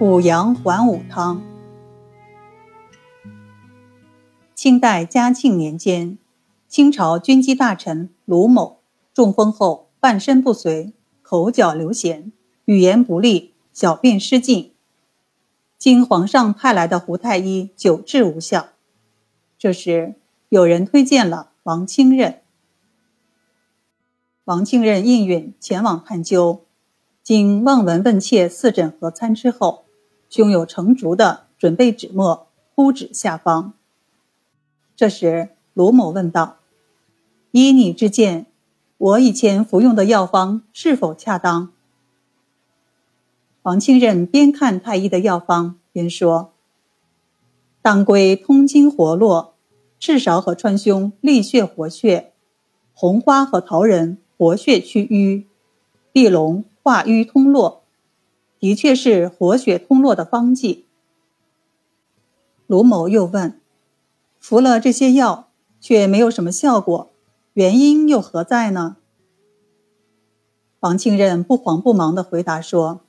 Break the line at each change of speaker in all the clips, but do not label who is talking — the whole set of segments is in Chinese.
五羊还五汤。清代嘉庆年间，清朝军机大臣卢某中风后半身不遂，口角流涎，语言不利，小便失禁。经皇上派来的胡太医久治无效，这时有人推荐了王清任。王清任应允前往探究，经望闻问切、四诊合参之后。胸有成竹的准备纸墨，铺纸下方。这时，卢某问道：“依你之见，我以前服用的药方是否恰当？”王清任边看太医的药方，边说：“当归通经活络，赤芍和川芎利血活血，红花和桃仁活血祛瘀，地龙化瘀通络。”的确是活血通络的方剂。卢某又问：“服了这些药，却没有什么效果，原因又何在呢？”王庆任不慌不忙地回答说：“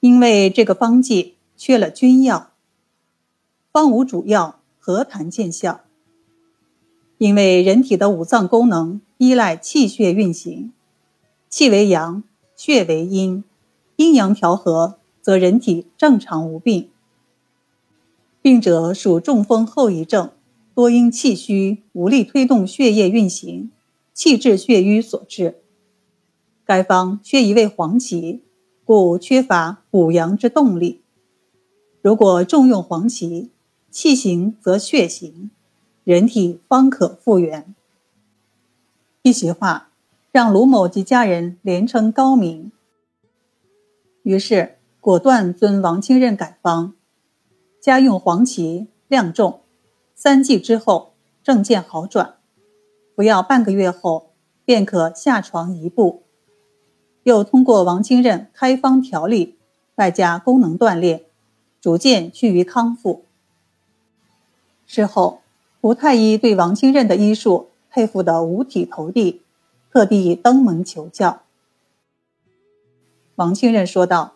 因为这个方剂缺了君药，方无主药，何谈见效？因为人体的五脏功能依赖气血运行，气为阳，血为阴。”阴阳调和，则人体正常无病。病者属中风后遗症，多因气虚无力推动血液运行，气滞血瘀所致。该方缺一味黄芪，故缺乏补阳之动力。如果重用黄芪，气行则血行，人体方可复原。一席话，让卢某及家人连称高明。于是果断遵王清任改方，加用黄芪，量重，三剂之后症见好转，服药半个月后便可下床一步。又通过王清任开方调理，外加功能锻炼，逐渐趋于康复。事后，胡太医对王清任的医术佩服得五体投地，特地登门求教。王清任说道：“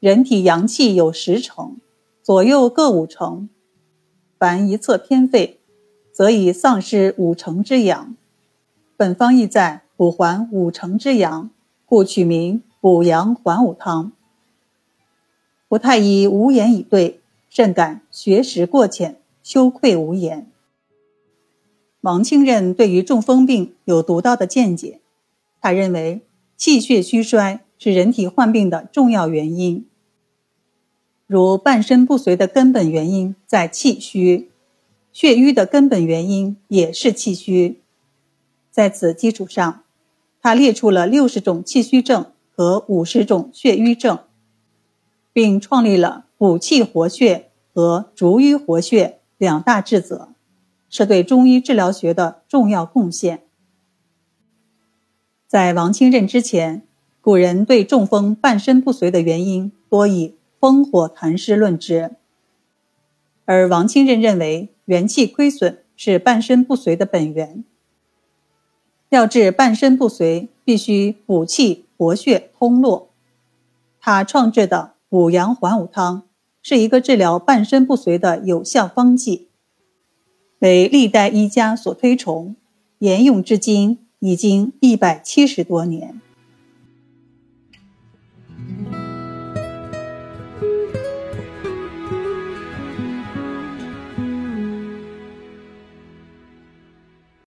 人体阳气有十成，左右各五成。凡一侧偏废，则已丧失五成之阳。本方意在补还五成之阳，故取名补阳还五汤。”胡太医无言以对，甚感学识过浅，羞愧无言。王清任对于中风病有独到的见解，他认为气血虚衰。是人体患病的重要原因，如半身不遂的根本原因在气虚，血瘀的根本原因也是气虚。在此基础上，他列出了六十种气虚症和五十种血瘀症，并创立了补气活血和逐瘀活血两大治则，是对中医治疗学的重要贡献。在王清任之前。古人对中风半身不遂的原因多以风火痰湿论之，而王清任认为元气亏损是半身不遂的本源。要治半身不遂，必须补气活血通络。他创制的补阳还五汤是一个治疗半身不遂的有效方剂，为历代医家所推崇，沿用至今已经一百七十多年。